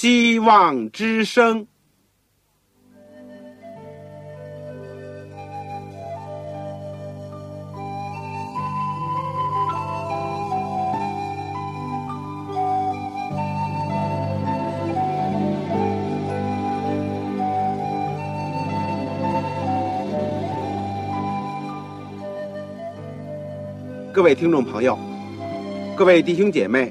希望之声。各位听众朋友，各位弟兄姐妹，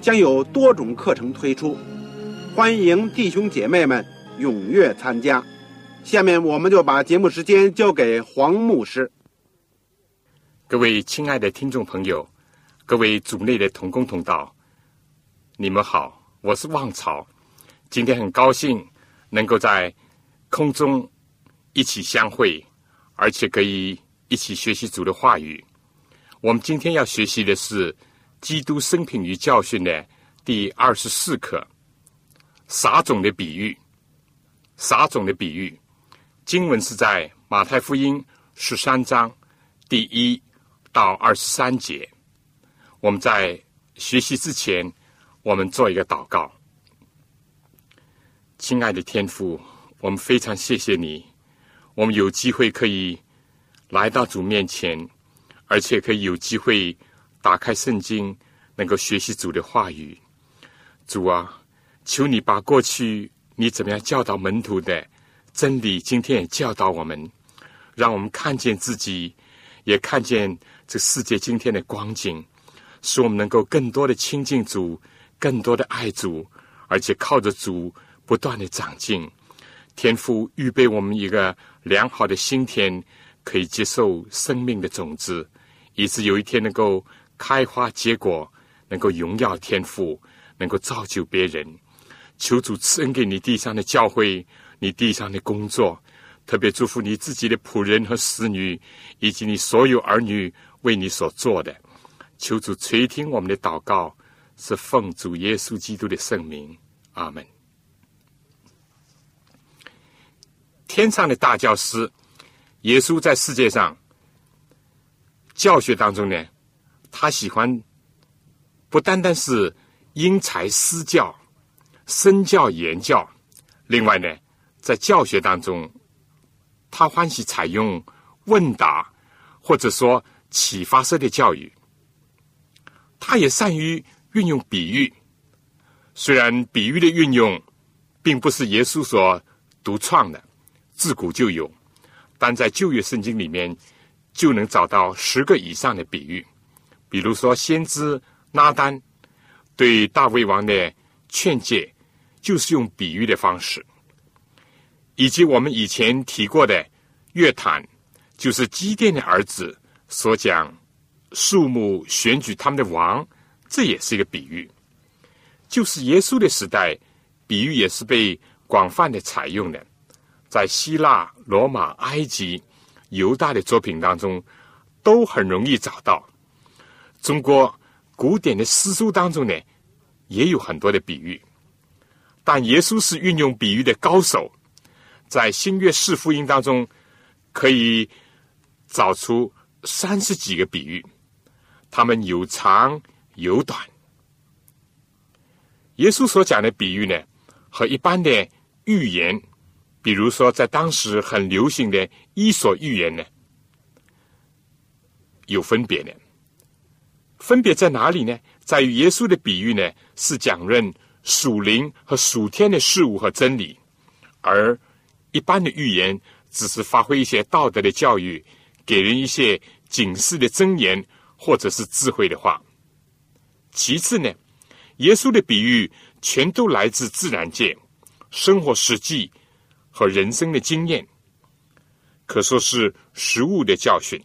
将有多种课程推出，欢迎弟兄姐妹们踊跃参加。下面我们就把节目时间交给黄牧师。各位亲爱的听众朋友，各位组内的同工同道，你们好，我是旺草。今天很高兴能够在空中一起相会，而且可以一起学习主的话语。我们今天要学习的是《基督生平与教训》的第二十四课——撒种的比喻。撒种的比喻，经文是在马太福音十三章第一到二十三节。我们在学习之前，我们做一个祷告。亲爱的天父，我们非常谢谢你，我们有机会可以来到主面前。而且可以有机会打开圣经，能够学习主的话语。主啊，求你把过去你怎么样教导门徒的真理，今天也教导我们，让我们看见自己，也看见这世界今天的光景，使我们能够更多的亲近主，更多的爱主，而且靠着主不断的长进。天父预备我们一个良好的心田，可以接受生命的种子。以致有一天能够开花结果，能够荣耀天赋，能够造就别人。求主赐恩给你地上的教会，你地上的工作，特别祝福你自己的仆人和使女，以及你所有儿女为你所做的。求主垂听我们的祷告，是奉主耶稣基督的圣名。阿门。天上的大教师，耶稣在世界上。教学当中呢，他喜欢不单单是因材施教、身教言教，另外呢，在教学当中，他欢喜采用问答或者说启发式的教育。他也善于运用比喻，虽然比喻的运用并不是耶稣所独创的，自古就有，但在旧约圣经里面。就能找到十个以上的比喻，比如说先知拉丹对大卫王的劝诫，就是用比喻的方式；以及我们以前提过的乐坦，就是基甸的儿子所讲树木选举他们的王，这也是一个比喻。就是耶稣的时代，比喻也是被广泛的采用的，在希腊、罗马、埃及。犹大的作品当中，都很容易找到。中国古典的诗书当中呢，也有很多的比喻。但耶稣是运用比喻的高手，在新约四福音当中，可以找出三十几个比喻，他们有长有短。耶稣所讲的比喻呢，和一般的寓言。比如说，在当时很流行的《伊索寓言》呢，有分别的。分别在哪里呢？在于耶稣的比喻呢，是讲论属灵和属天的事物和真理，而一般的寓言只是发挥一些道德的教育，给人一些警示的箴言或者是智慧的话。其次呢，耶稣的比喻全都来自自然界，生活实际。和人生的经验，可说是实物的教训。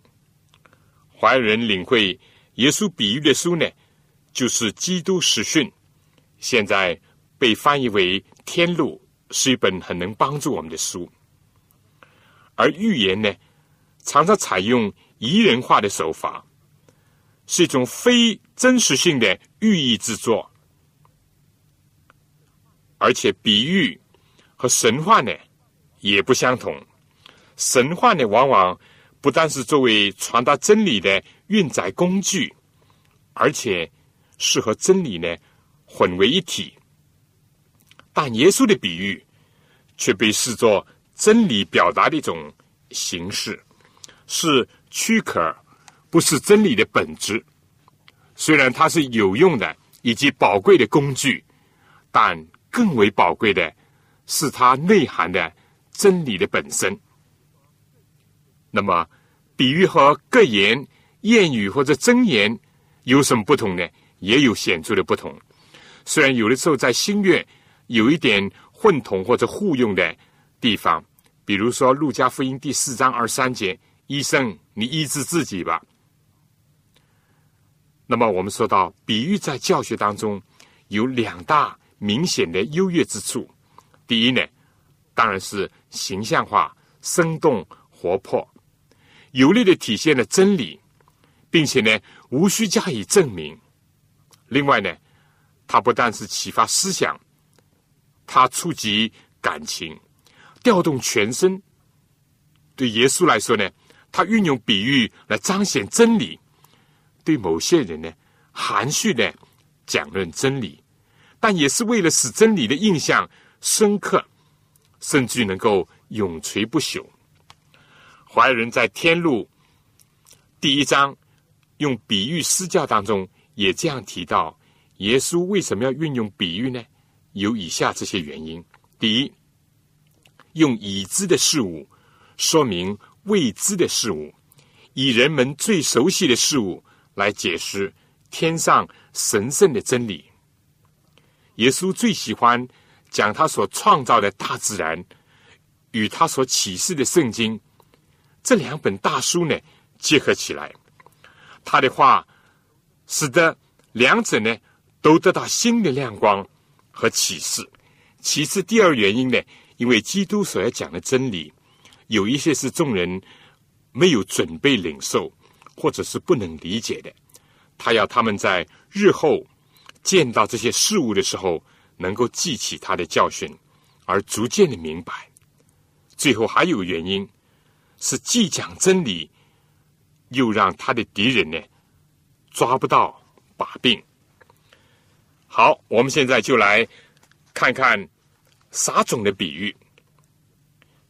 怀人领会耶稣比喻的书呢，就是《基督实训》，现在被翻译为《天路》，是一本很能帮助我们的书。而寓言呢，常常采用拟人化的手法，是一种非真实性的寓意之作。而且比喻和神话呢也不相同。神话呢，往往不但是作为传达真理的运载工具，而且是和真理呢混为一体。但耶稣的比喻却被视作真理表达的一种形式，是躯壳，不是真理的本质。虽然它是有用的以及宝贵的工具，但更为宝贵的是它内涵的真理的本身。那么，比喻和格言、谚语或者真言有什么不同呢？也有显著的不同。虽然有的时候在新月有一点混同或者互用的地方，比如说《路加福音》第四章二三节：“医生，你医治自己吧。”那么，我们说到比喻在教学当中有两大明显的优越之处。第一呢，当然是形象化、生动、活泼。有力的体现了真理，并且呢，无需加以证明。另外呢，它不但是启发思想，它触及感情，调动全身。对耶稣来说呢，他运用比喻来彰显真理；对某些人呢，含蓄的讲论真理，但也是为了使真理的印象深刻，甚至能够永垂不朽。怀仁在《天路》第一章用比喻施教当中也这样提到，耶稣为什么要运用比喻呢？有以下这些原因：第一，用已知的事物说明未知的事物，以人们最熟悉的事物来解释天上神圣的真理。耶稣最喜欢讲他所创造的大自然与他所启示的圣经。这两本大书呢结合起来，他的话使得两者呢都得到新的亮光和启示。其次，第二原因呢，因为基督所要讲的真理，有一些是众人没有准备领受，或者是不能理解的。他要他们在日后见到这些事物的时候，能够记起他的教训，而逐渐的明白。最后还有原因。是既讲真理，又让他的敌人呢抓不到把柄。好，我们现在就来看看撒种的比喻。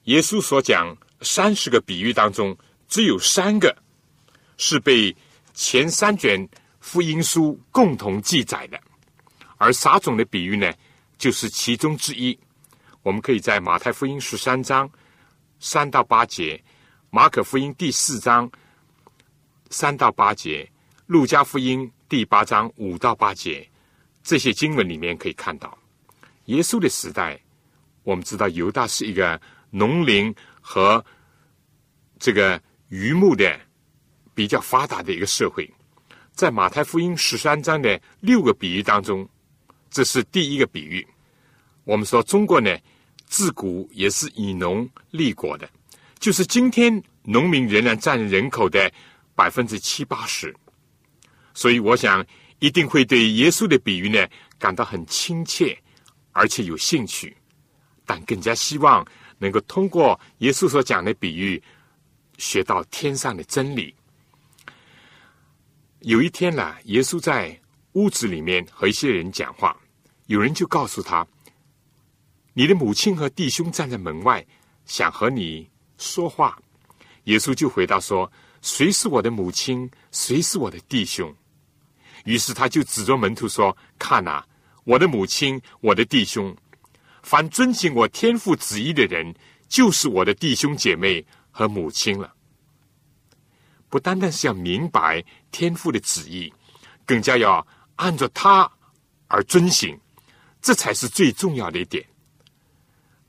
耶稣所讲三十个比喻当中，只有三个是被前三卷福音书共同记载的，而撒种的比喻呢，就是其中之一。我们可以在马太福音十三章三到八节。马可福音第四章三到八节，路加福音第八章五到八节，这些经文里面可以看到，耶稣的时代，我们知道犹大是一个农林和这个渔牧的比较发达的一个社会。在马太福音十三章的六个比喻当中，这是第一个比喻。我们说中国呢，自古也是以农立国的。就是今天，农民仍然占人口的百分之七八十，所以我想一定会对耶稣的比喻呢感到很亲切，而且有兴趣，但更加希望能够通过耶稣所讲的比喻，学到天上的真理。有一天呢，耶稣在屋子里面和一些人讲话，有人就告诉他：“你的母亲和弟兄站在门外，想和你。”说话，耶稣就回答说：“谁是我的母亲？谁是我的弟兄？”于是他就指着门徒说：“看呐，我的母亲，我的弟兄。凡遵行我天父旨意的人，就是我的弟兄姐妹和母亲了。不单单是要明白天父的旨意，更加要按照他而遵行，这才是最重要的一点。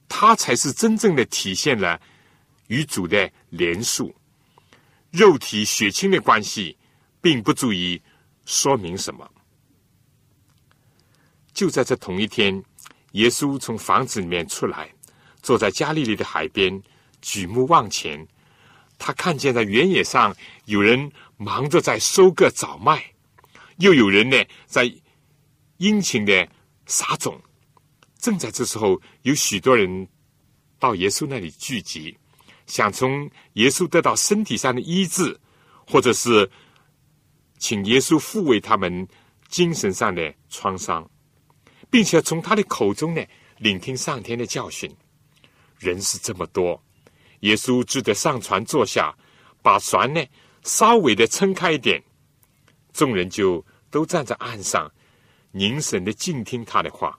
他才是真正的体现了。”与主的连束、肉体血亲的关系，并不足以说明什么。就在这同一天，耶稣从房子里面出来，坐在加利利的海边，举目望前，他看见在原野上有人忙着在收割早麦，又有人呢在殷勤的撒种。正在这时候，有许多人到耶稣那里聚集，想从耶稣得到身体上的医治，或者是请耶稣抚慰他们精神上的创伤。并且从他的口中呢，聆听上天的教训。人是这么多，耶稣只得上船坐下，把船呢稍微的撑开一点，众人就都站在岸上，凝神的静听他的话。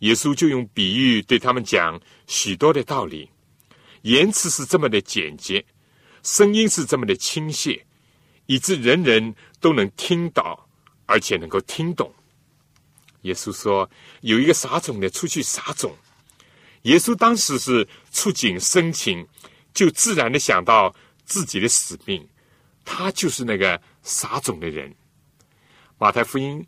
耶稣就用比喻对他们讲许多的道理，言辞是这么的简洁，声音是这么的亲切，以致人人都能听到，而且能够听懂。耶稣说：“有一个撒种的出去撒种。”耶稣当时是触景生情，就自然的想到自己的使命，他就是那个撒种的人。马太福音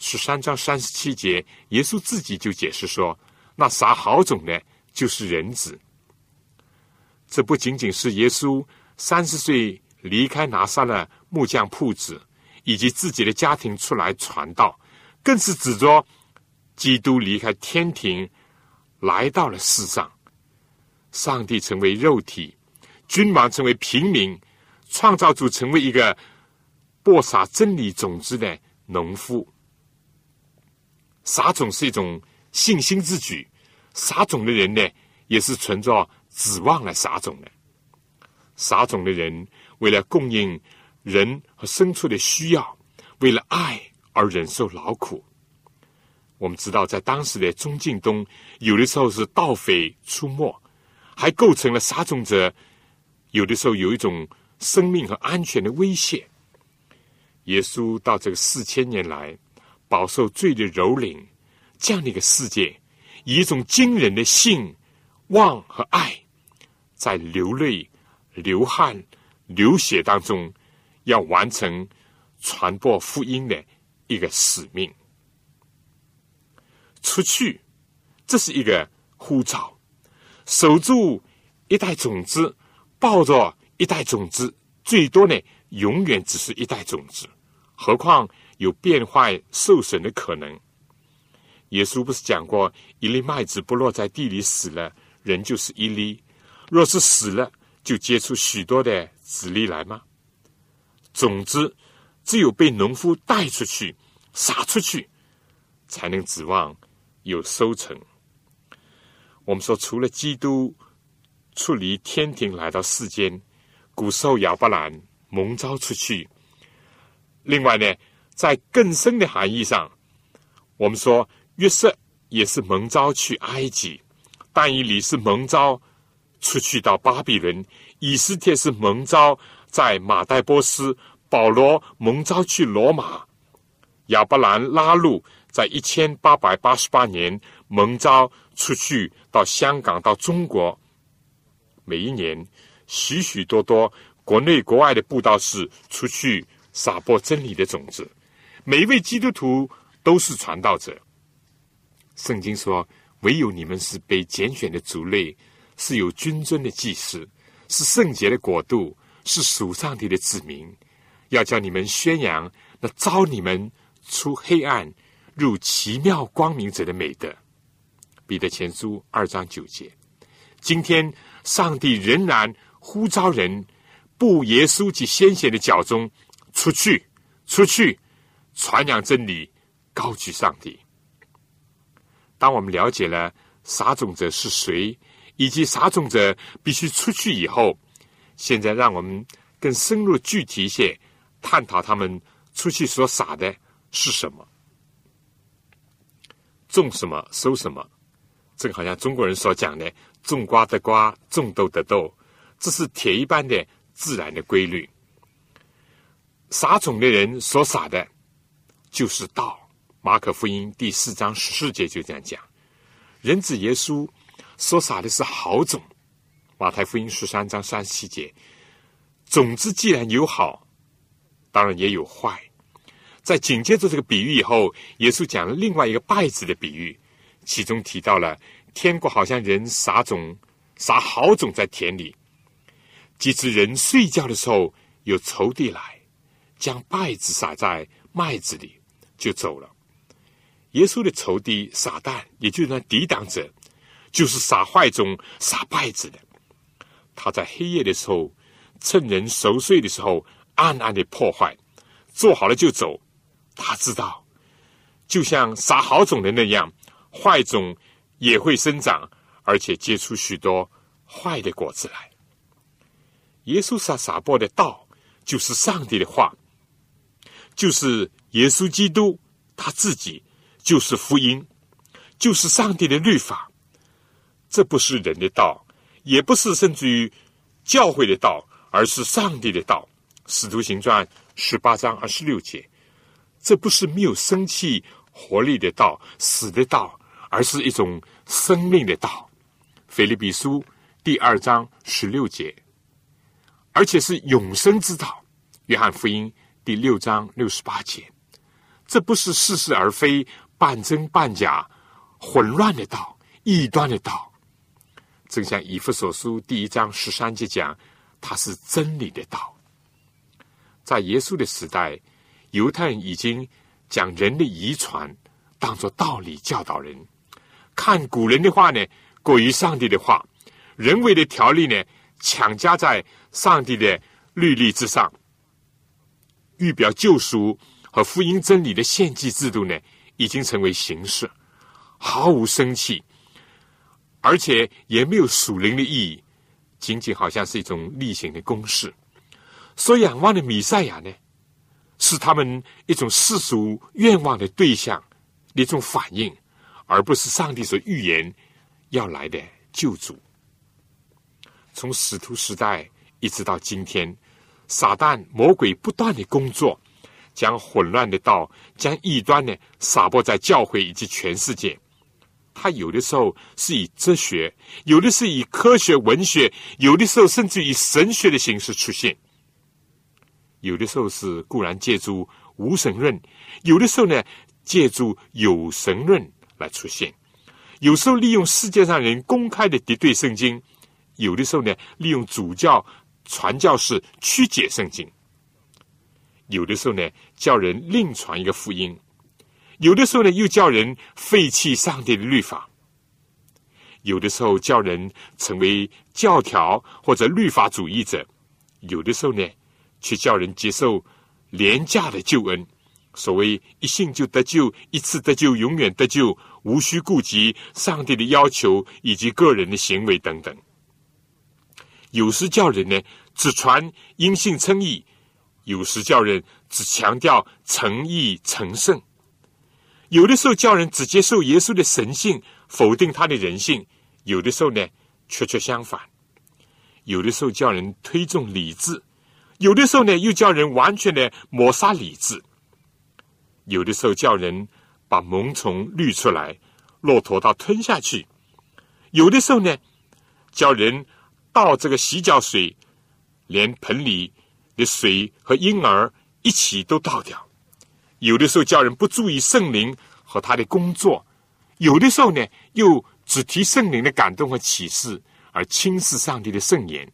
十三章三十七节，耶稣自己就解释说：“那撒好种的，就是人子。”这不仅仅是耶稣三十岁离开拿撒勒木匠铺子，以及自己的家庭出来传道。更是指着基督离开天庭，来到了世上。上帝成为肉体，君王成为平民，创造主成为一个播撒真理种子的农夫。撒种是一种信心之举，撒种的人呢，也是存着指望了撒种的。撒种的人为了供应人和牲畜的需要，为了爱。而忍受劳苦。我们知道，在当时的中近东，有的时候是盗匪出没，还构成了撒种者有的时候有一种生命和安全的威胁。耶稣到这个四千年来，饱受罪的蹂躏，这样的一个世界，以一种惊人的信、望和爱，在流泪、流汗、流血当中，要完成传播福音的。一个使命，出去，这是一个呼召，守住一袋种子，抱着一袋种子，最多呢，永远只是一袋种子，何况有变坏受损的可能。耶稣不是讲过，一粒麦子不落在地里死了，人就是一粒；若是死了，就结出许多的籽粒来吗？种子。只有被农夫带出去、撒出去，才能指望有收成。我们说，除了基督出离天庭来到世间，古时候亚伯兰蒙召出去，另外呢，在更深的含义上，我们说约瑟也是蒙召去埃及，但以理是蒙召出去到巴比伦，以斯帖是蒙召在马代波斯。保罗蒙召去罗马，亚伯兰拉路在一千八百八十八年蒙召出去到香港到中国。每一年，许许多多国内国外的布道士出去撒播真理的种子。每一位基督徒都是传道者。圣经说：“唯有你们是被拣选的族类，是有君尊的祭司，是圣洁的国度，是属上帝的子民。”要叫你们宣扬那招你们出黑暗入奇妙光明者的美德。彼得前书二章九节。今天上帝仍然呼召人步耶稣及先贤的脚中出去，出去传扬真理，高举上帝。当我们了解了撒种者是谁，以及撒种者必须出去以后，现在让我们更深入具体一些。探讨他们出去所撒的是什么，种什么收什么，这个好像中国人所讲的“种瓜得瓜，种豆得豆”，这是铁一般的自然的规律。撒种的人所撒的，就是道。马可福音第四章十四节就这样讲：人子耶稣所撒的是好种。马太福音十三章三十七节，种子既然有好。当然也有坏，在紧接着这个比喻以后，耶稣讲了另外一个败子的比喻，其中提到了天国好像人撒种、撒好种在田里，即使人睡觉的时候，有仇敌来将稗子撒在麦子里，就走了。耶稣的仇敌撒旦，也就是那抵挡者，就是撒坏种、撒败子的。他在黑夜的时候，趁人熟睡的时候，暗暗的破坏，做好了就走。他知道，就像撒好种的那样，坏种也会生长，而且结出许多坏的果子来。耶稣撒撒播的道，就是上帝的话，就是耶稣基督他自己。就是福音，就是上帝的律法。这不是人的道，也不是甚至于教会的道，而是上帝的道。使徒行传十八章二十六节，这不是没有生气活力的道，死的道，而是一种生命的道。腓利比书第二章十六节，而且是永生之道。约翰福音第六章六十八节，这不是似是而非。半真半假、混乱的道、异端的道，正像以弗所书第一章十三节讲，它是真理的道。在耶稣的时代，犹太人已经将人的遗传当作道理教导人，看古人的话呢，过于上帝的话；人为的条例呢，强加在上帝的律例之上。预表救赎和福音真理的献祭制度呢？已经成为形式，毫无生气，而且也没有属灵的意义，仅仅好像是一种例行的公式。所仰望的米赛亚呢，是他们一种世俗愿望的对象一种反应，而不是上帝所预言要来的救主。从使徒时代一直到今天，撒旦魔鬼不断的工作。将混乱的道，将异端呢撒播在教会以及全世界。他有的时候是以哲学，有的是以科学、文学，有的时候甚至以神学的形式出现。有的时候是固然借助无神论，有的时候呢借助有神论来出现。有时候利用世界上人公开的敌对圣经，有的时候呢利用主教传教士曲解圣经。有的时候呢，叫人另传一个福音；有的时候呢，又叫人废弃上帝的律法；有的时候叫人成为教条或者律法主义者；有的时候呢，却叫人接受廉价的救恩，所谓一信就得救，一次得救，永远得救，无需顾及上帝的要求以及个人的行为等等。有时叫人呢，只传因信称义。有时叫人只强调诚意成圣，有的时候叫人只接受耶稣的神性，否定他的人性；有的时候呢，却却相反；有的时候叫人推重理智，有的时候呢，又叫人完全的抹杀理智；有的时候叫人把萌虫滤出来，骆驼到吞下去；有的时候呢，叫人倒这个洗脚水，连盆里。的水和婴儿一起都倒掉，有的时候叫人不注意圣灵和他的工作，有的时候呢又只提圣灵的感动和启示，而轻视上帝的圣言。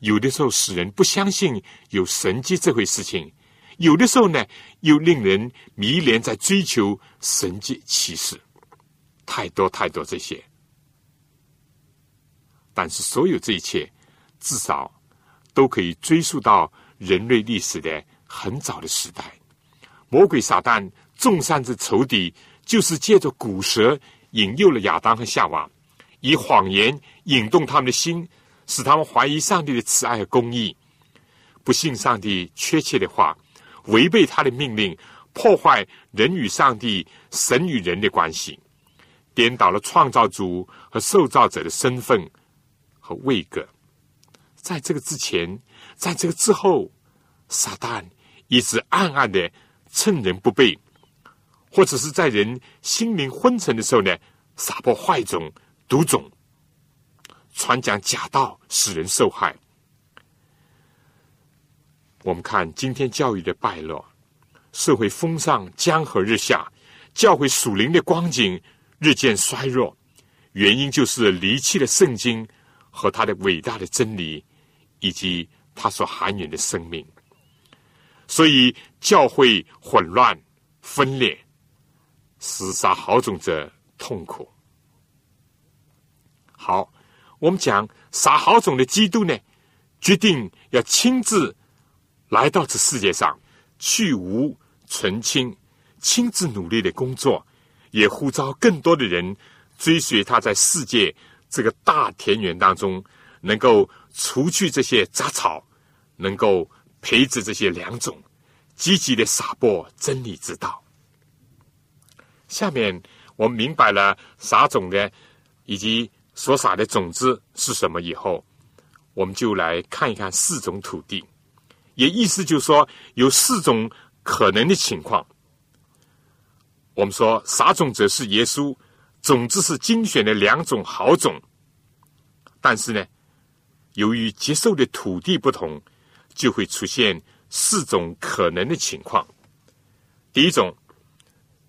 有的时候使人不相信有神迹这回事情，有的时候呢又令人迷恋在追求神迹启示，太多太多这些。但是所有这一切，至少。都可以追溯到人类历史的很早的时代。魔鬼撒旦众善之仇敌，就是借着古蛇引诱了亚当和夏娃，以谎言引动他们的心，使他们怀疑上帝的慈爱和公义，不信上帝确切的话，违背他的命令，破坏人与上帝、神与人的关系，颠倒了创造主和受造者的身份和位格。在这个之前，在这个之后，撒旦一直暗暗的趁人不备，或者是在人心灵昏沉的时候呢，撒播坏种、毒种，传讲假道，使人受害。我们看今天教育的败落，社会风尚江河日下，教会属灵的光景日渐衰弱，原因就是离弃了圣经和他的伟大的真理，以及他所含有的生命。所以教会混乱分裂，厮杀好种者痛苦。好，我们讲撒好种的基督呢，决定要亲自来到这世界上，去无存清，亲自努力的工作，也呼召更多的人追随他在世界这个大田园当中，能够除去这些杂草，能够。培植这些良种，积极的撒播真理之道。下面我们明白了撒种的以及所撒的种子是什么以后，我们就来看一看四种土地，也意思就是说有四种可能的情况。我们说撒种者是耶稣，种子是精选的两种好种，但是呢，由于接受的土地不同。就会出现四种可能的情况。第一种，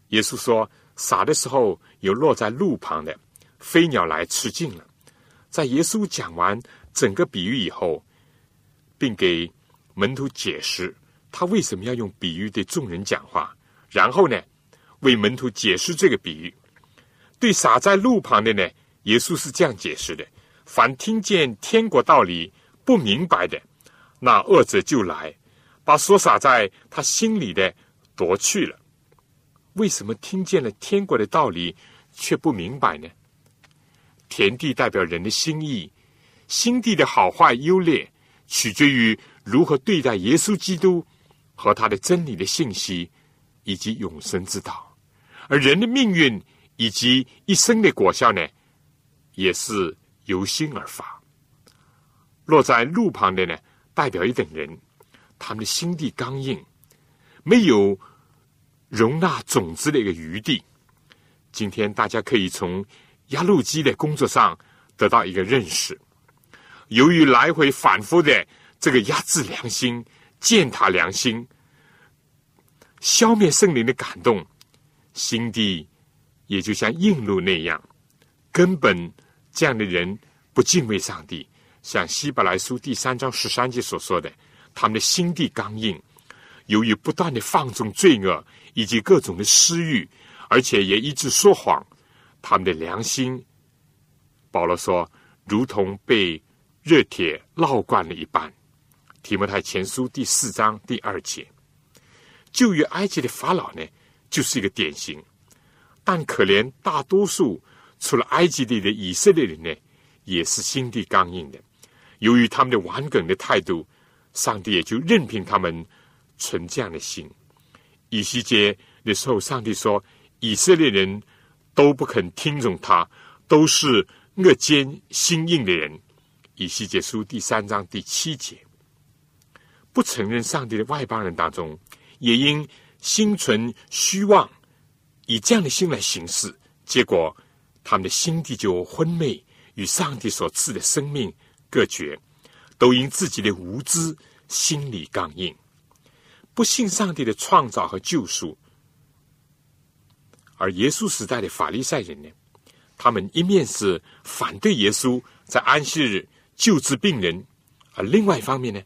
耶稣说撒的时候有落在路旁的，飞鸟来吃尽了。在耶稣讲完整个比喻以后，并给门徒解释他为什么要用比喻对众人讲话，然后呢，为门徒解释这个比喻。对撒在路旁的呢，耶稣是这样解释的：凡听见天国道理不明白的。那恶者就来，把所撒在他心里的夺去了。为什么听见了天国的道理却不明白呢？田地代表人的心意，心地的好坏优劣，取决于如何对待耶稣基督和他的真理的信息以及永生之道。而人的命运以及一生的果效呢，也是由心而发。落在路旁的呢？代表一等人，他们的心地刚硬，没有容纳种子的一个余地。今天大家可以从压路机的工作上得到一个认识。由于来回反复的这个压制良心、践踏良心、消灭圣灵的感动，心地也就像硬路那样，根本这样的人不敬畏上帝。像希伯来书第三章十三节所说的，他们的心地刚硬，由于不断的放纵罪恶以及各种的私欲，而且也一直说谎，他们的良心，保罗说，如同被热铁烙惯了一般。提摩太前书第四章第二节，旧约埃及的法老呢，就是一个典型，但可怜大多数除了埃及地的以色列人呢，也是心地刚硬的。由于他们的顽梗的态度，上帝也就任凭他们存这样的心。以西结的时候，上帝说：“以色列人都不肯听从他，都是恶奸心硬的人。”以西结书第三章第七节，不承认上帝的外邦人当中，也因心存虚妄，以这样的心来行事，结果他们的心地就昏昧，与上帝所赐的生命。隔绝，都因自己的无知，心理刚硬，不信上帝的创造和救赎。而耶稣时代的法利赛人呢？他们一面是反对耶稣在安息日救治病人，而另外一方面呢，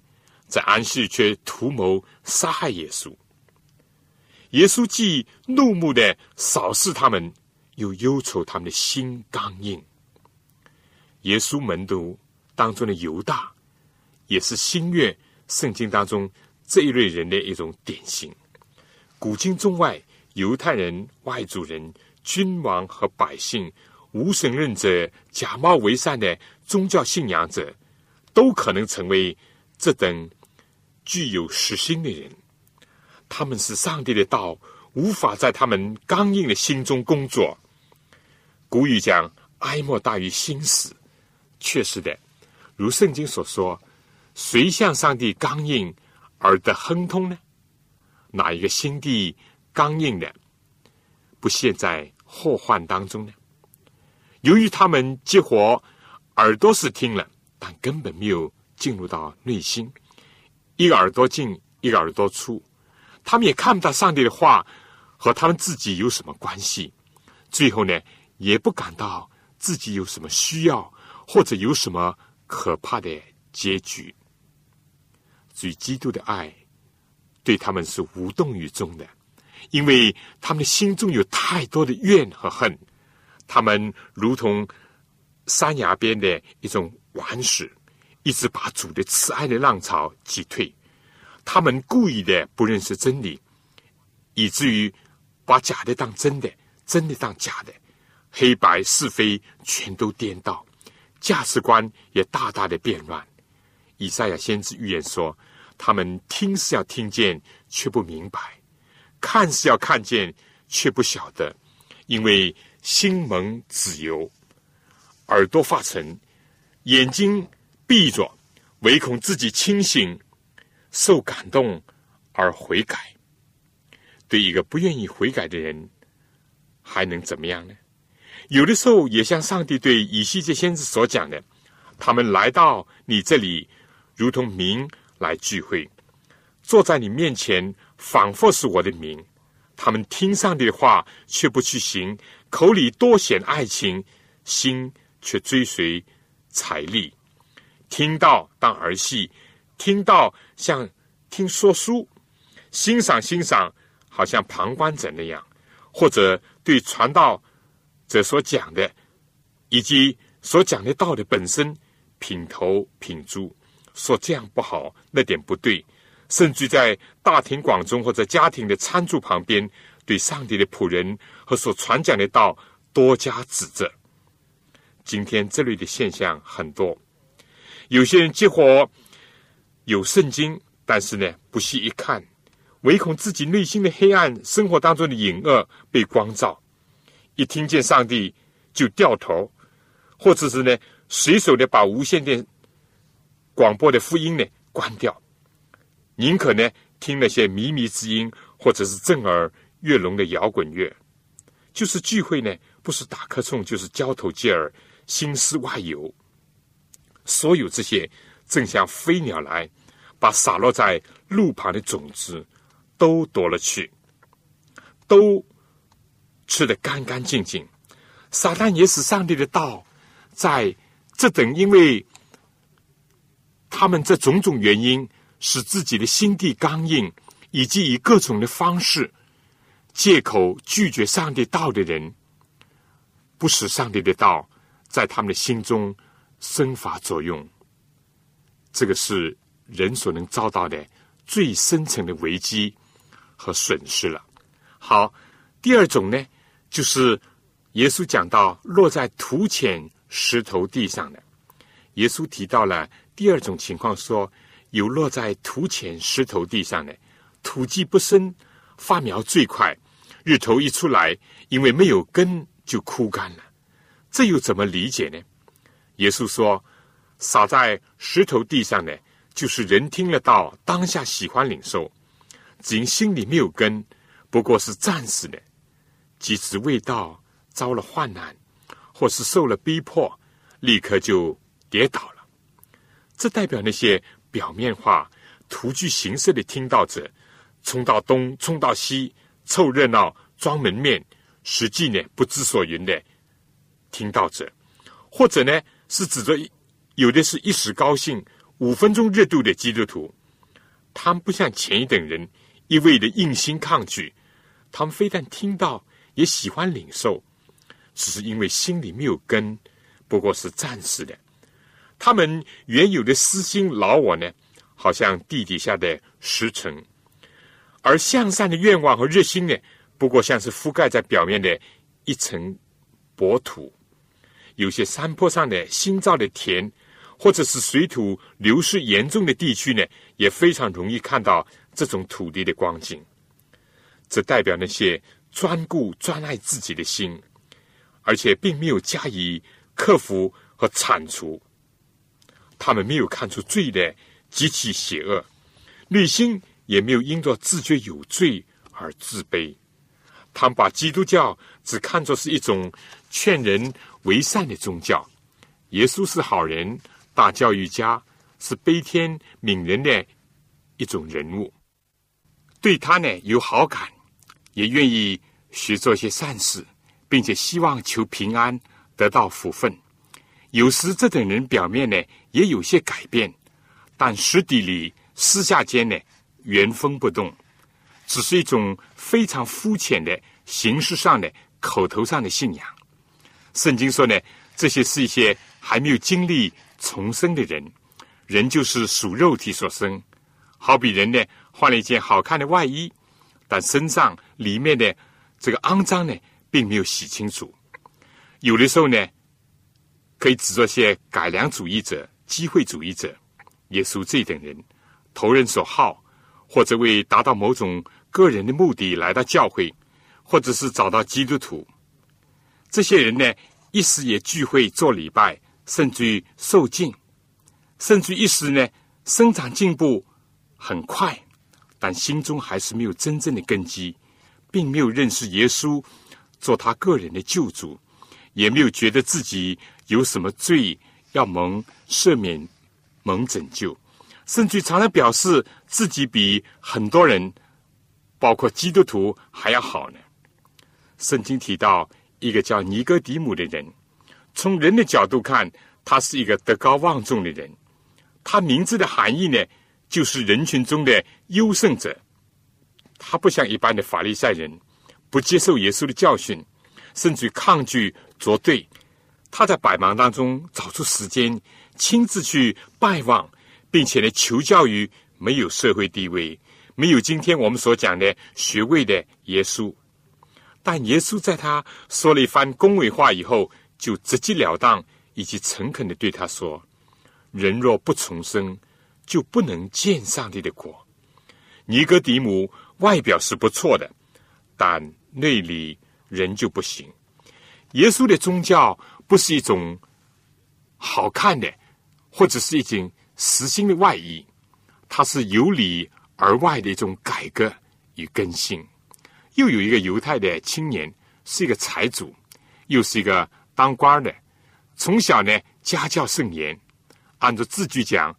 在安息日却图谋杀害耶稣。耶稣既怒目的扫视他们，又忧愁他们的心刚硬。耶稣门徒。当中的犹大，也是新约圣经当中这一类人的一种典型。古今中外，犹太人、外族人、君王和百姓、无神论者、假冒为善的宗教信仰者，都可能成为这等具有实心的人。他们是上帝的道无法在他们刚硬的心中工作。古语讲：“哀莫大于心死。”确实的。如圣经所说，谁向上帝刚硬而得亨通呢？哪一个心地刚硬的，不陷在祸患当中呢？由于他们激活耳朵是听了，但根本没有进入到内心，一个耳朵进，一个耳朵出，他们也看不到上帝的话和他们自己有什么关系。最后呢，也不感到自己有什么需要，或者有什么可怕的结局。所以，基督的爱对他们是无动于衷的，因为他们的心中有太多的怨和恨。他们如同山崖边的一种顽石，一直把主的慈爱的浪潮击退。他们故意的不认识真理，以至于把假的当真的，真的当假的，黑白是非全都颠倒，价值观也大大的变乱。以赛亚先知预言说：“他们听是要听见，却不明白；看是要看见，却不晓得，因为心蒙子油，耳朵发沉，眼睛闭着，唯恐自己清醒。”受感动而悔改，对一个不愿意悔改的人，还能怎么样呢？有的时候也像上帝对以西结先知所讲的，他们来到你这里，如同民来聚会，坐在你面前，仿佛是我的民。他们听上帝的话，却不去行，口里多显爱情，心却追随财力。听到当儿戏。听到像听说书，欣赏欣赏，好像旁观者那样，或者对传道则所讲的，以及所讲的道的本身品头品足，说这样不好，那点不对，甚至在大庭广众或者家庭的餐桌旁边，对上帝的仆人和所传讲的道多加指责。今天这类的现象很多，有些人结伙。有圣经，但是呢，不细一看，唯恐自己内心的黑暗、生活当中的隐恶被光照。一听见上帝就掉头，或者是呢，随手的把无线电广播的福音呢关掉，宁可呢听那些靡靡之音，或者是震耳乐聋的摇滚乐。就是聚会呢，不是打瞌冲，就是交头接耳，心思外游。所有这些。正像飞鸟来，把洒落在路旁的种子都夺了去，都吃得干干净净。撒旦也使上帝的道，在这等因为他们这种种原因，使自己的心地刚硬，以及以各种的方式借口拒绝上帝道的人，不使上帝的道在他们的心中生发作用。这个是人所能遭到的最深层的危机和损失了。好，第二种呢，就是耶稣讲到落在土浅石头地上的。耶稣提到了第二种情况，说有落在土浅石头地上的，土基不深，发苗最快，日头一出来，因为没有根就枯干了。这又怎么理解呢？耶稣说。撒在石头地上的，就是人听了道，当下喜欢领受，只因心里没有根，不过是暂时的；即使未到，遭了患难，或是受了逼迫，立刻就跌倒了。这代表那些表面化、图具形式的听到者，冲到东，冲到西，凑热闹、装门面，实际呢不知所云的听到者，或者呢是指着。有的是一时高兴、五分钟热度的基督徒，他们不像前一等人一味的硬心抗拒，他们非但听到，也喜欢领受，只是因为心里没有根，不过是暂时的。他们原有的私心老我呢，好像地底下的石层，而向善的愿望和热心呢，不过像是覆盖在表面的一层薄土。有些山坡上的新造的田。或者是水土流失严重的地区呢，也非常容易看到这种土地的光景。这代表那些专顾专爱自己的心，而且并没有加以克服和铲除。他们没有看出罪的极其邪恶，内心也没有因着自觉有罪而自卑。他们把基督教只看作是一种劝人为善的宗教。耶稣是好人。大教育家是悲天悯人的一种人物，对他呢有好感，也愿意学做些善事，并且希望求平安，得到福分。有时这等人表面呢也有些改变，但实底里私下间呢原封不动，只是一种非常肤浅的形式上的、口头上的信仰。圣经说呢，这些是一些还没有经历重生的人，人就是属肉体所生，好比人呢换了一件好看的外衣，但身上里面的这个肮脏呢并没有洗清楚，有的时候呢。可以指作些改良主义者、机会主义者，耶稣这等人，投人所好，或者为达到某种个人的目的来到教会，或者是找到基督徒。这些人呢，一时也聚会做礼拜，甚至于受敬，甚至一时呢生长进步很快，但心中还是没有真正的根基，并没有认识耶稣做他个人的救主，也没有觉得自己。有什么罪要蒙赦免、蒙拯救，甚至常常表示自己比很多人，包括基督徒还要好呢？圣经提到一个叫尼哥底母的人，从人的角度看，他是一个德高望重的人。他名字的含义呢，就是人群中的优胜者。他不像一般的法利赛人，不接受耶稣的教训，甚至抗拒作对。他在百忙当中找出时间，亲自去拜望，并且呢求教于没有社会地位、没有今天我们所讲的学位的耶稣。但耶稣在他说了一番恭维话以后，就直截了当以及诚恳的对他说：“人若不重生，就不能见上帝的国。”尼哥底母外表是不错的，但内里人就不行。耶稣的宗教。不是一种好看的，或者是一种实心的外衣，它是由里而外的一种改革与更新。又有一个犹太的青年，是一个财主，又是一个当官的，从小呢家教甚严，按照字句讲，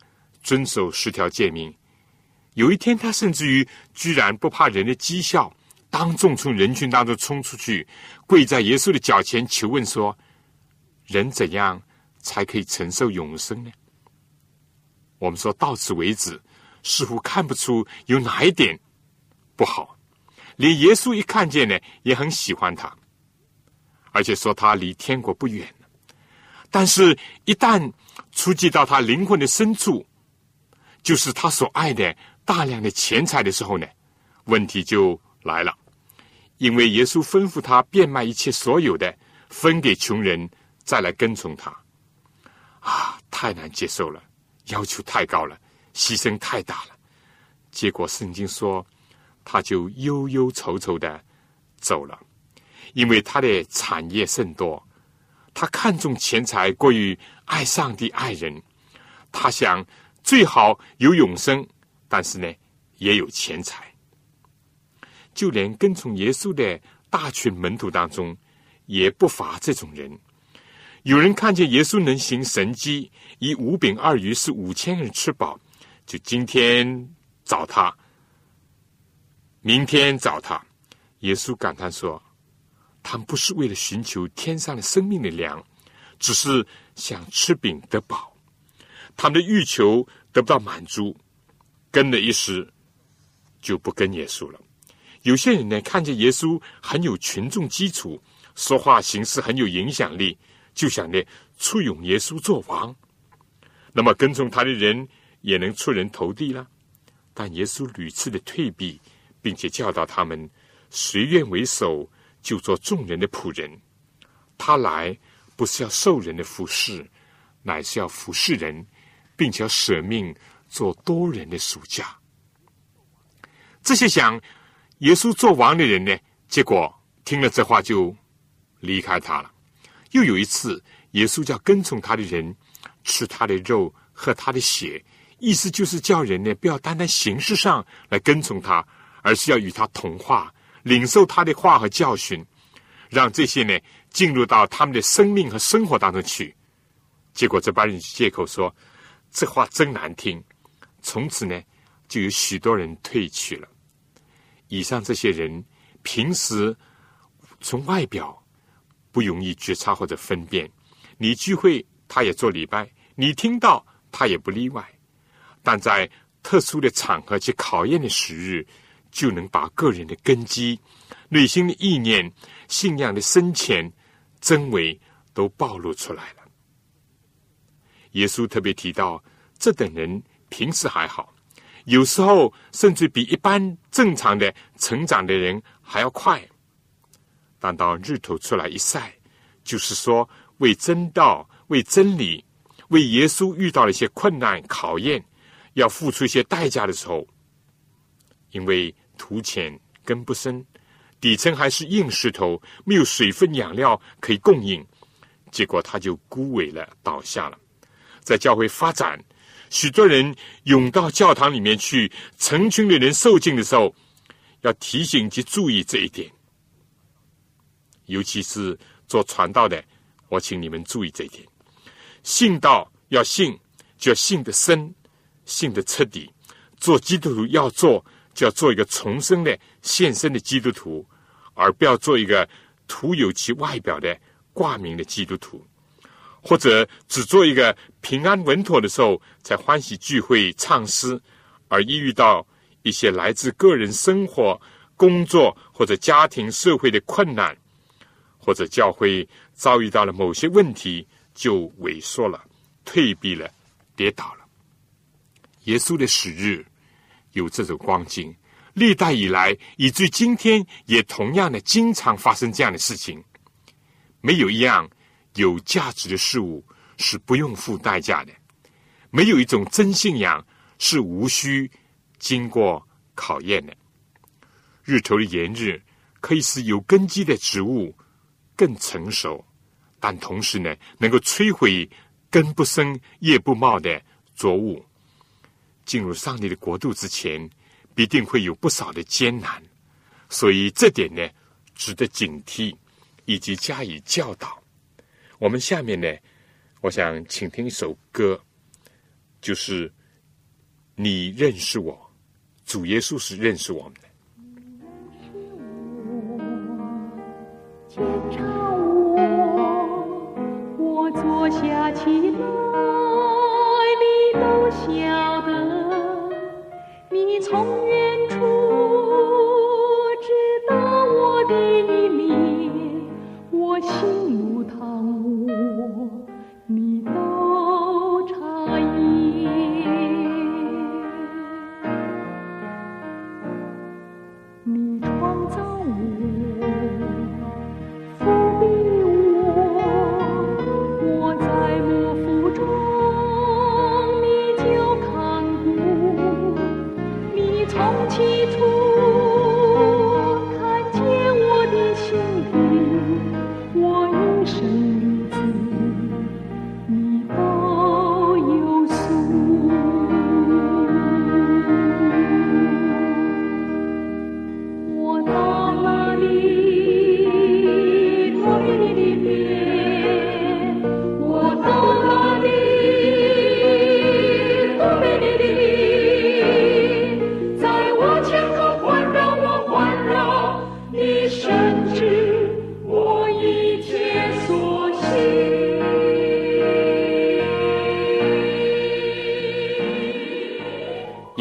遵守十条诫命。有一天，他甚至于居然不怕人的讥笑，当众从人群当中冲出去，跪在耶稣的脚前求问说。人怎样才可以承受永生呢？我们说到此为止，似乎看不出有哪一点不好。连耶稣一看见呢，也很喜欢他，而且说他离天国不远但是，一旦触及到他灵魂的深处，就是他所爱的大量的钱财的时候呢，问题就来了。因为耶稣吩咐他变卖一切所有的，分给穷人。再来跟从他，啊，太难接受了，要求太高了，牺牲太大了。结果圣经说，他就忧忧愁愁的走了，因为他的产业甚多，他看重钱财过于爱上帝爱人，他想最好有永生，但是呢，也有钱财。就连跟从耶稣的大群门徒当中，也不乏这种人。有人看见耶稣能行神迹，以五饼二鱼使五千人吃饱，就今天找他，明天找他。耶稣感叹说：“他们不是为了寻求天上的生命的粮，只是想吃饼得饱。他们的欲求得不到满足，跟了一时就不跟耶稣了。有些人呢，看见耶稣很有群众基础，说话行事很有影响力。”就想呢，簇拥耶稣做王，那么跟从他的人也能出人头地了。但耶稣屡次的退避，并且教导他们：谁愿为首，就做众人的仆人。他来不是要受人的服侍，乃是要服侍人，并且要舍命做多人的属下。这些想耶稣做王的人呢，结果听了这话就离开他了。又有一次，耶稣叫跟从他的人吃他的肉、喝他的血，意思就是叫人呢不要单单形式上来跟从他，而是要与他同化，领受他的话和教训，让这些呢进入到他们的生命和生活当中去。结果这帮人借口说这话真难听，从此呢就有许多人退去了。以上这些人平时从外表。不容易觉察或者分辨。你聚会，他也做礼拜；你听到，他也不例外。但在特殊的场合及考验的时日，就能把个人的根基、内心的意念、信仰的深浅、真伪都暴露出来了。耶稣特别提到，这等人平时还好，有时候甚至比一般正常的成长的人还要快。但到日头出来一晒，就是说为真道、为真理、为耶稣遇到了一些困难考验。要付出一些代价的时候，因为土浅根不深，底层还是硬石头，没有水分养料可以供应，结果它就枯萎了，倒下了。在教会发展，许多人涌到教堂里面去，成群的人受尽的时候，要提醒及注意这一点。尤其是做传道的，我请你们注意这一点：信道要信，就要信的深。信的彻底，做基督徒要做，就要做一个重生的、献身的基督徒，而不要做一个徒有其外表的挂名的基督徒，或者只做一个平安稳妥的时候才欢喜聚会唱诗，而一遇到一些来自个人生活、工作或者家庭、社会的困难，或者教会遭遇到了某些问题，就萎缩了、退避了、跌倒了。耶稣的死日有这种光景，历代以来，以至于今天也同样的经常发生这样的事情。没有一样有价值的事物是不用付代价的，没有一种真信仰是无需经过考验的。日头的炎日可以使有根基的植物更成熟，但同时呢，能够摧毁根不生叶不茂的作物。进入上帝的国度之前，必定会有不少的艰难，所以这点呢，值得警惕以及加以教导。我们下面呢，我想请听一首歌，就是你认识我，主耶稣是认识我们的。我，我坐下起来，你都晓得。你从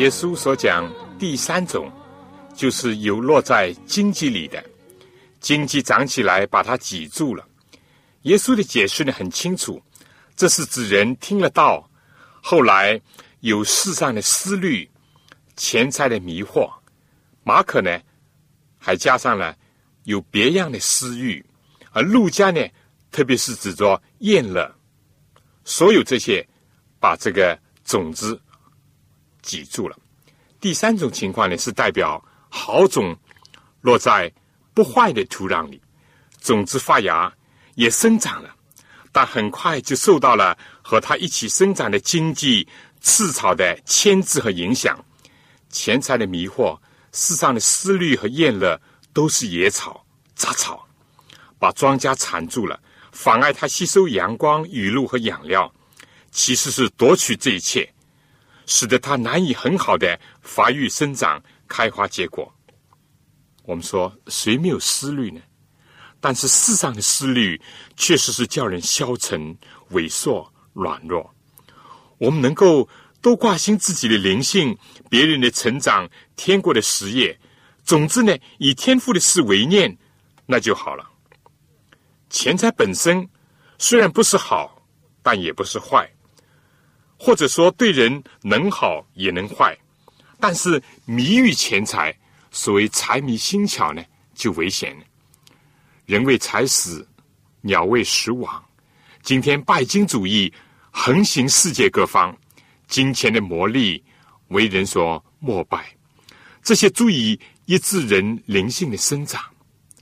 耶稣所讲第三种，就是有落在荆棘里的，荆棘长起来把它挤住了。耶稣的解释呢很清楚，这是指人听了道，后来有世上的思虑、钱财的迷惑。马可呢还加上了有别样的私欲，而路加呢特别是指着厌乐，所有这些把这个种子挤住了。第三种情况呢，是代表好种落在不坏的土壤里，种子发芽也生长了，但很快就受到了和它一起生长的经济刺草的牵制和影响，钱财的迷惑、世上的思虑和厌乐，都是野草、杂草，把庄稼缠住了，妨碍它吸收阳光、雨露和养料，其实是夺取这一切。使得它难以很好的发育生长、开花结果。我们说，谁没有思虑呢？但是世上的思虑确实是叫人消沉、萎缩、软弱。我们能够多挂心自己的灵性、别人的成长、天国的实业，总之呢，以天赋的事为念，那就好了。钱财本身虽然不是好，但也不是坏，或者说对人能好也能坏。但是迷于钱财，所谓财迷心窍呢，就危险了。人为财死，鸟为食亡。今天拜金主义横行世界各方，金钱的魔力为人所膜拜，这些足以抑制人灵性的生长。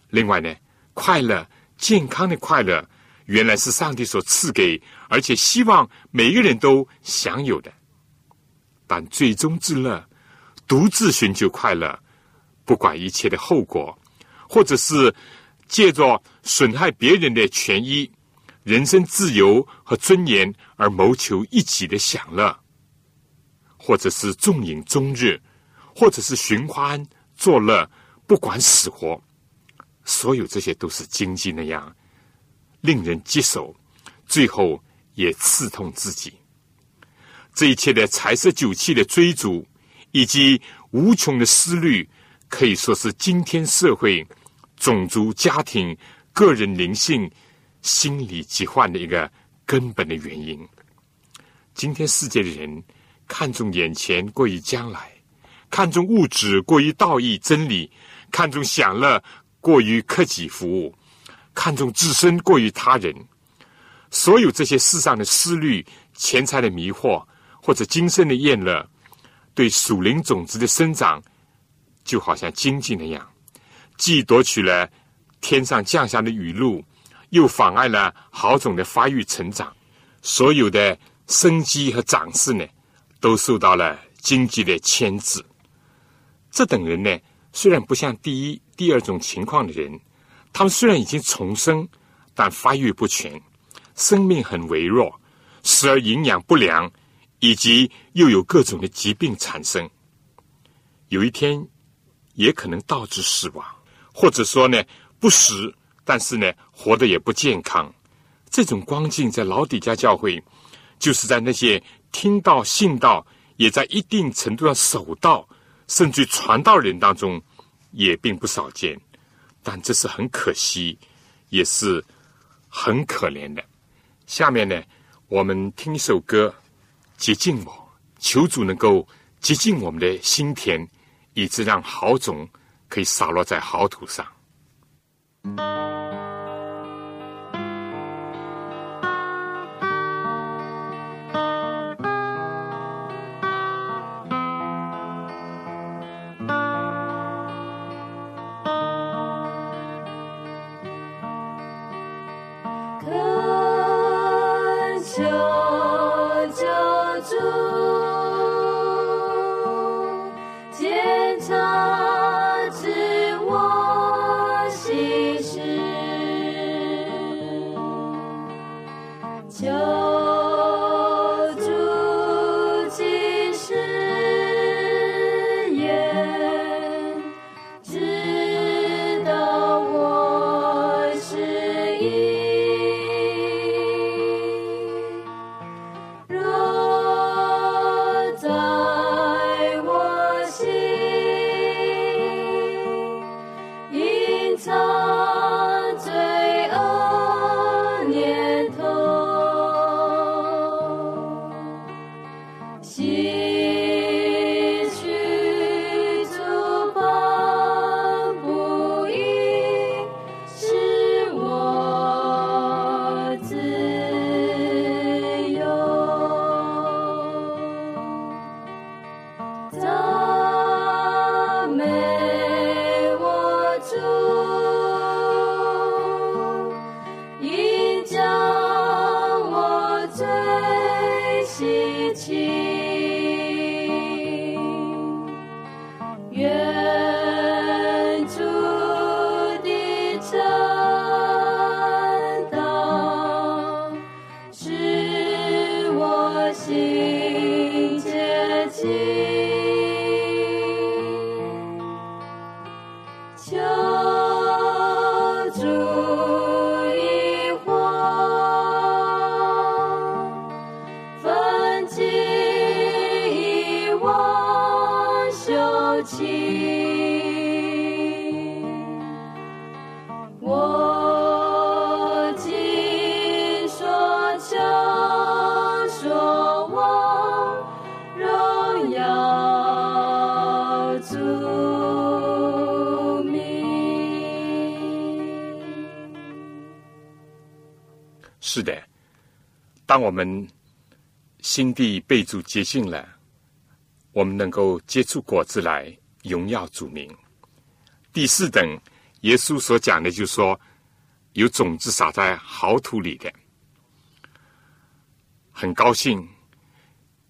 另外呢，快乐、健康的快乐，原来是上帝所赐给，而且希望每一个人都享有的。但最终之乐，独自寻求快乐，不管一切的后果，或者是。借着损害别人的权益、人身自由和尊严而谋求一己的享乐，或者是纵饮终日，或者是寻欢作乐，不管死活，所有这些都是经济那样令人棘手，最后也刺痛自己。这一切的财色酒气的追逐，以及无穷的思虑，可以说是今天社会。种族、家庭、个人灵性、心理疾患的一个根本的原因。今天世界的人看重眼前过于将来，看重物质过于道义真理，看重享乐过于克己服务，看重自身过于他人。所有这些世上的思虑、钱财的迷惑，或者今生的厌乐，对属灵种子的生长，就好像经济那样。既夺取了天上降下的雨露，又妨碍了好种的发育成长，所有的生机和长势呢，都受到了经济的牵制。这等人呢，虽然不像第一、第二种情况的人，他们虽然已经重生，但发育不全，生命很微弱，时而营养不良，以及又有各种的疾病产生，有一天也可能导致死亡。或者说呢，不死，但是呢，活得也不健康。这种光景在老底家教会，就是在那些听到、信道，也在一定程度上守道，甚至传道人当中，也并不少见。但这是很可惜，也是很可怜的。下面呢，我们听一首歌，接近我，求主能够接近我们的心田，以致让好种。可以洒落在好土上。当我们心地被主洁净了，我们能够结出果子来，荣耀主名。第四等，耶稣所讲的，就是说有种子撒在好土里的。很高兴，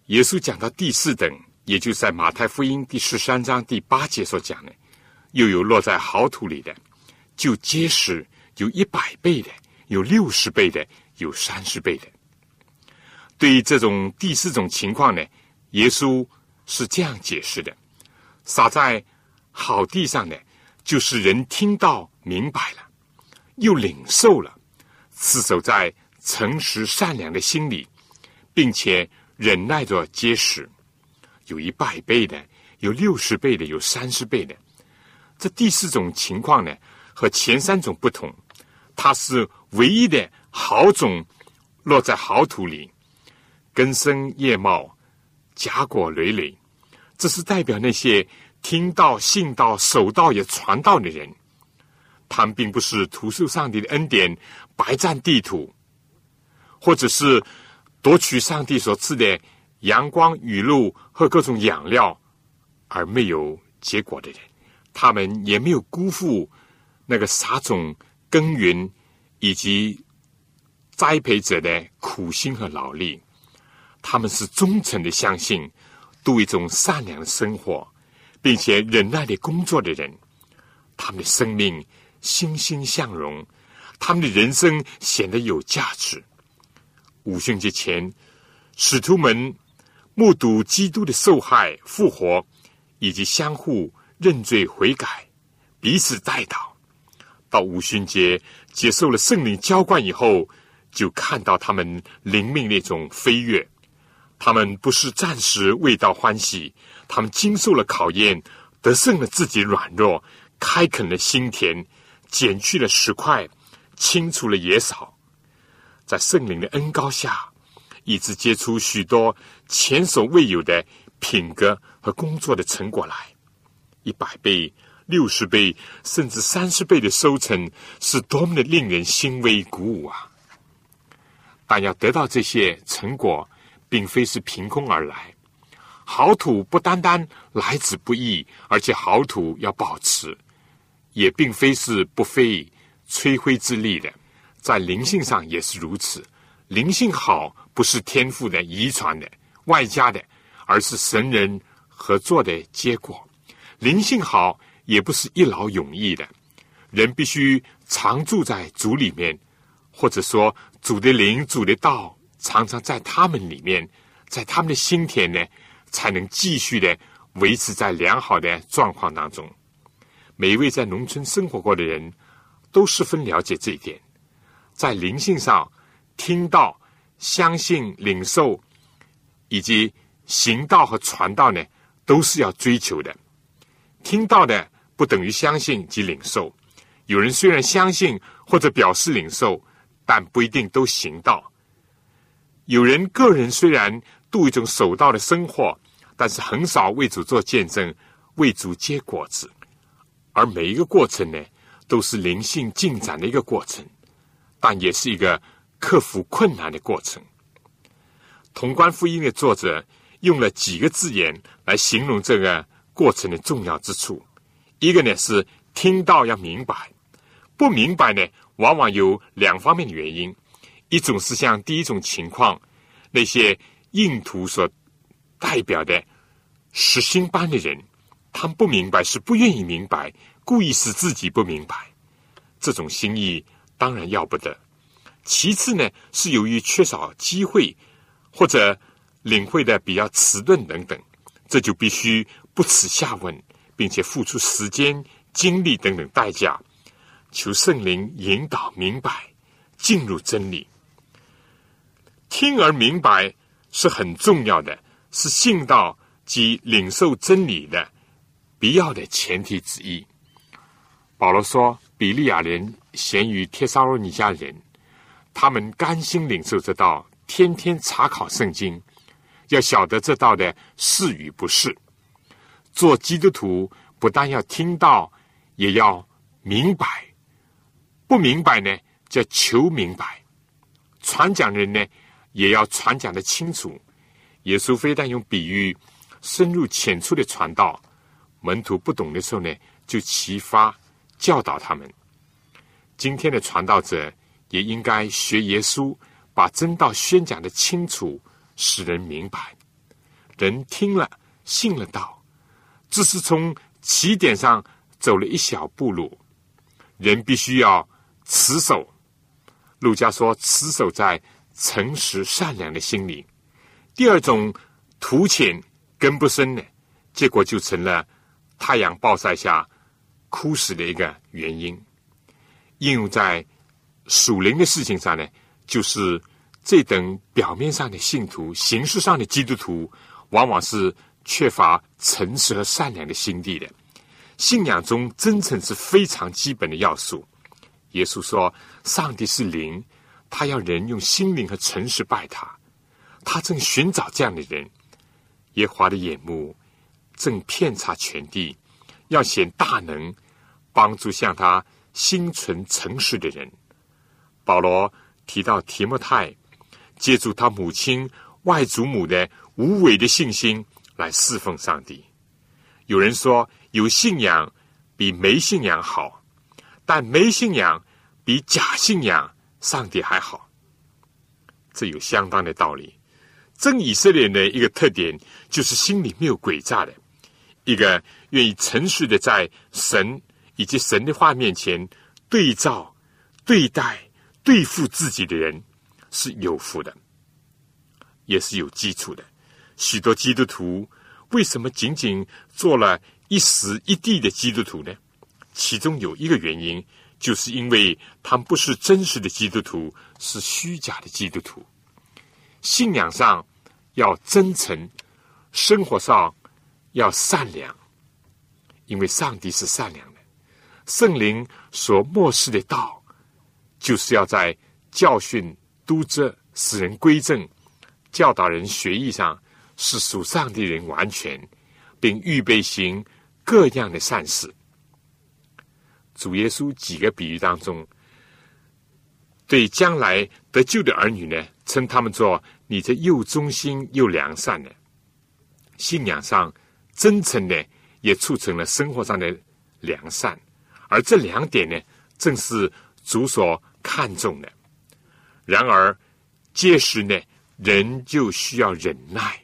耶稣讲到第四等，也就在马太福音第十三章第八节所讲的，又有落在好土里的，就结实，有一百倍的，有六十倍的，有三十倍的。对于这种第四种情况呢，耶稣是这样解释的：撒在好地上的，就是人听到明白了，又领受了，持守在诚实善良的心里，并且忍耐着结实，有一百倍的，有六十倍的，有三十倍的。这第四种情况呢，和前三种不同，它是唯一的好种落在好土里。根深叶茂，荚果累累，这是代表那些听到、信道、守道也传道的人。他们并不是徒受上帝的恩典，白占地土，或者是夺取上帝所赐的阳光、雨露和各种养料而没有结果的人。他们也没有辜负那个撒种、耕耘以及栽培者的苦心和劳力。他们是忠诚的相信，度一种善良的生活，并且忍耐的工作的人。他们的生命欣欣向荣，他们的人生显得有价值。五旬节前，使徒们目睹基督的受害、复活，以及相互认罪悔改、彼此代祷。到五旬节接受了圣灵浇灌以后，就看到他们灵命那种飞跃。他们不是暂时未到欢喜，他们经受了考验，得胜了自己软弱，开垦了心田，剪去了石块，清除了野草，在圣灵的恩高下，一直结出许多前所未有的品格和工作的成果来。一百倍、六十倍，甚至三十倍的收成，是多么的令人欣慰鼓舞啊！但要得到这些成果，并非是凭空而来，好土不单单来之不易，而且好土要保持，也并非是不费吹灰之力的。在灵性上也是如此，灵性好不是天赋的、遗传的、外加的，而是神人合作的结果。灵性好也不是一劳永逸的，人必须常住在主里面，或者说主的灵、主的道。常常在他们里面，在他们的心田呢，才能继续的维持在良好的状况当中。每一位在农村生活过的人都十分了解这一点。在灵性上，听到、相信、领受，以及行道和传道呢，都是要追求的。听到的不等于相信及领受。有人虽然相信或者表示领受，但不一定都行道。有人个人虽然度一种守道的生活，但是很少为主做见证，为主结果子。而每一个过程呢，都是灵性进展的一个过程，但也是一个克服困难的过程。潼关福音的作者用了几个字眼来形容这个过程的重要之处。一个呢是听到要明白，不明白呢，往往有两方面的原因。一种是像第一种情况，那些印图所代表的实心班的人，他们不明白，是不愿意明白，故意使自己不明白。这种心意当然要不得。其次呢，是由于缺少机会或者领会的比较迟钝等等，这就必须不耻下问，并且付出时间、精力等等代价，求圣灵引导明白，进入真理。听而明白是很重要的，是信道及领受真理的必要的前提之一。保罗说：“比利亚人咸于帖撒罗尼迦人，他们甘心领受这道，天天查考圣经，要晓得这道的是与不是。做基督徒不但要听到，也要明白。不明白呢，叫求明白。传讲人呢，也要传讲的清楚。耶稣非但用比喻深入浅出的传道，门徒不懂的时候呢，就启发。”教导他们，今天的传道者也应该学耶稣，把真道宣讲的清楚，使人明白。人听了信了道，只是从起点上走了一小步路。人必须要持守。陆家说：“持守在诚实善良的心灵。”第二种图浅根不深呢，结果就成了太阳暴晒下。枯死的一个原因，应用在属灵的事情上呢，就是这等表面上的信徒、形式上的基督徒，往往是缺乏诚实和善良的心地的。信仰中真诚是非常基本的要素。耶稣说：“上帝是灵，他要人用心灵和诚实拜他。他正寻找这样的人。耶华的眼目正遍察全地，要显大能。”帮助向他心存诚实的人，保罗提到提莫泰，借助他母亲外祖母的无伪的信心来侍奉上帝。有人说，有信仰比没信仰好，但没信仰比假信仰上帝还好。这有相当的道理。真以色列人的一个特点，就是心里没有诡诈的，一个愿意诚实的在神。以及神的话面前对照、对待、对付自己的人是有福的，也是有基础的。许多基督徒为什么仅仅做了一时一地的基督徒呢？其中有一个原因，就是因为他们不是真实的基督徒，是虚假的基督徒。信仰上要真诚，生活上要善良，因为上帝是善良的。圣灵所漠视的道，就是要在教训、督责、使人归正、教导人学艺上，是属上帝人完全，并预备行各样的善事。主耶稣几个比喻当中，对将来得救的儿女呢，称他们做你这又忠心又良善的，信仰上真诚呢，也促成了生活上的良善。而这两点呢，正是主所看重的。然而，届时呢，人就需要忍耐。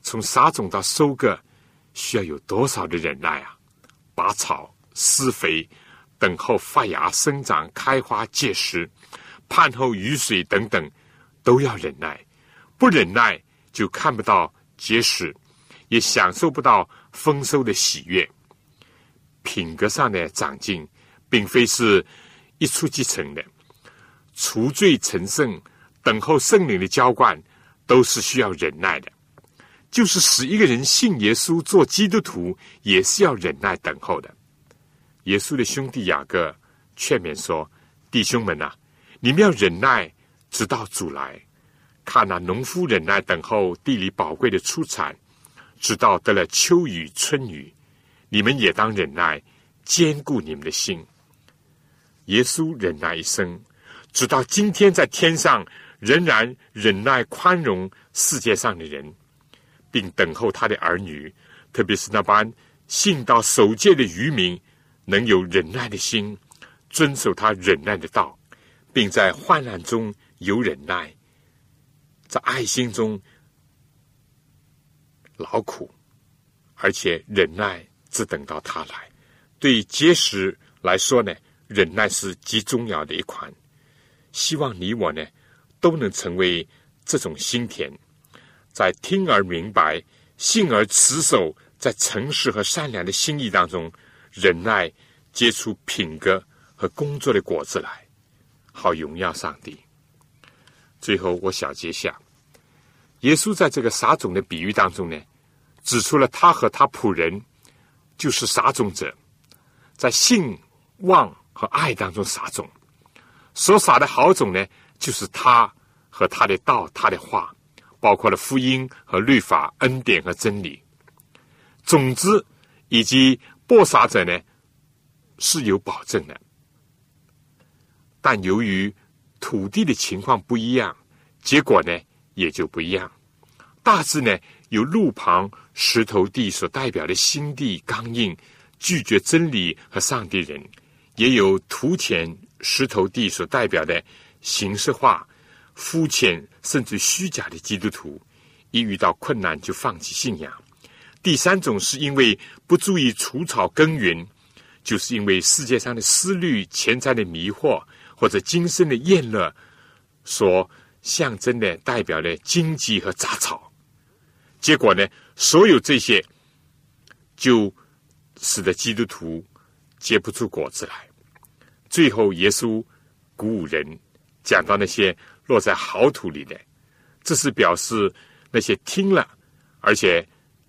从撒种到收割，需要有多少的忍耐啊？拔草、施肥、等候发芽、生长、开花、结实、盼候雨水等等，都要忍耐。不忍耐，就看不到结实，也享受不到丰收的喜悦。品格上的长进，并非是一触即成的。除罪成圣，等候圣灵的浇灌，都是需要忍耐的。就是使一个人信耶稣做基督徒，也是要忍耐等候的。耶稣的兄弟雅各劝勉说：“弟兄们呐，你们要忍耐，直到主来。看那农夫忍耐等候地里宝贵的出产，直到得了秋雨春雨。”你们也当忍耐，坚固你们的心。耶稣忍耐一生，直到今天在天上仍然忍耐宽容世界上的人，并等候他的儿女，特别是那班信道守戒的渔民，能有忍耐的心，遵守他忍耐的道，并在患难中有忍耐，在爱心中劳苦，而且忍耐。只等到他来，对结实来说呢，忍耐是极重要的一款。希望你我呢，都能成为这种心田，在听而明白、信而持守，在诚实和善良的心意当中，忍耐结出品格和工作的果子来，好荣耀上帝。最后，我小结下，耶稣在这个撒种的比喻当中呢，指出了他和他仆人。就是撒种者，在信望和爱当中撒种。所撒的好种呢，就是他和他的道、他的话，包括了福音和律法、恩典和真理。种子以及播撒者呢是有保证的，但由于土地的情况不一样，结果呢也就不一样。大致呢有路旁石头地所代表的心地刚硬、拒绝真理和上帝人，也有土田石头地所代表的形式化、肤浅甚至虚假的基督徒，一遇到困难就放弃信仰。第三种是因为不注意除草耕耘，就是因为世界上的思虑、钱财的迷惑或者今生的厌乐，所象征的代表的荆棘和杂草。结果呢，所有这些就使得基督徒结不出果子来。最后，耶稣鼓舞人，讲到那些落在好土里的，这是表示那些听了，而且。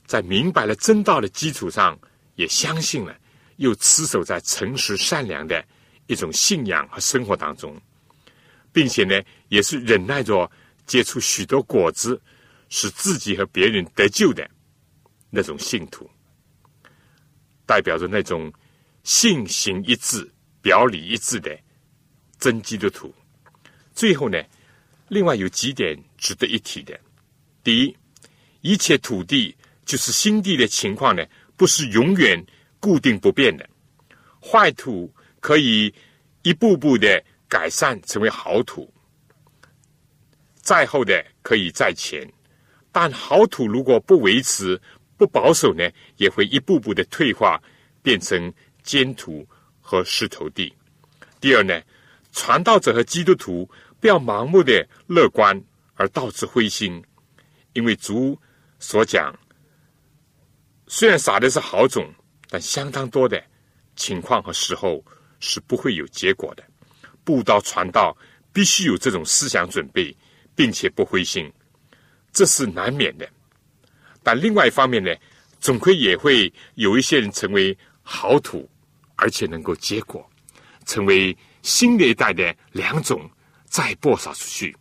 在明白了真道的基础上，也相信了，又持守在诚实善良的一种信仰和生活当中，并且呢，也是忍耐着结出许多果子，使自己和别人得救的那种信徒，代表着那种信行一致、表里一致的真基督徒。最后呢，另外有几点值得一提的：第一，一切土地。就是新地的情况呢，不是永远固定不变的。坏土可以一步步的改善成为好土，再后的可以再前，但好土如果不维持、不保守呢，也会一步步的退化，变成坚土和石头地。第二呢，传道者和基督徒不要盲目的乐观而导致灰心，因为主所讲。虽然撒的是好种，但相当多的情况和时候是不会有结果的。布道传道必须有这种思想准备，并且不灰心，这是难免的。但另外一方面呢，总归也会有一些人成为好土，而且能够结果，成为新的一代的良种，再播撒出去。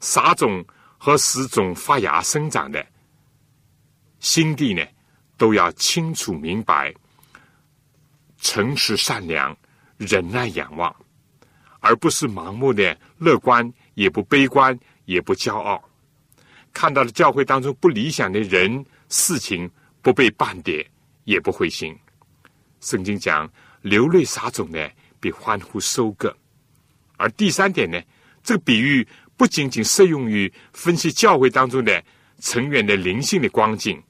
撒种和使种发芽生长的新地呢？都要清楚明白，诚实善良、忍耐仰望，而不是盲目的乐观，也不悲观，也不骄傲。看到了教会当中不理想的人事情，不被半点，也不灰心。圣经讲，流泪撒种呢，比欢呼收割。而第三点呢，这个比喻不仅仅适用于分析教会当中的成员的灵性的光景。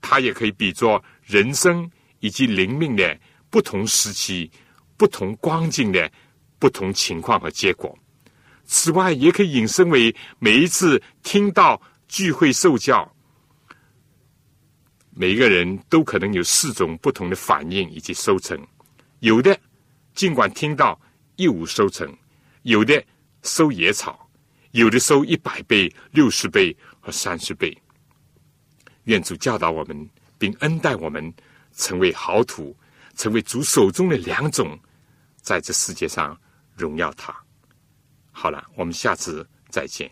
它也可以比作人生以及灵命的不同时期、不同光景的不同情况和结果。此外，也可以引申为每一次听到聚会受教，每一个人都可能有四种不同的反应以及收成。有的尽管听到一无收成，有的收野草，有的收一百倍、六十倍和三十倍。愿主教导我们，并恩待我们，成为好土，成为主手中的良种，在这世界上荣耀他。好了，我们下次再见。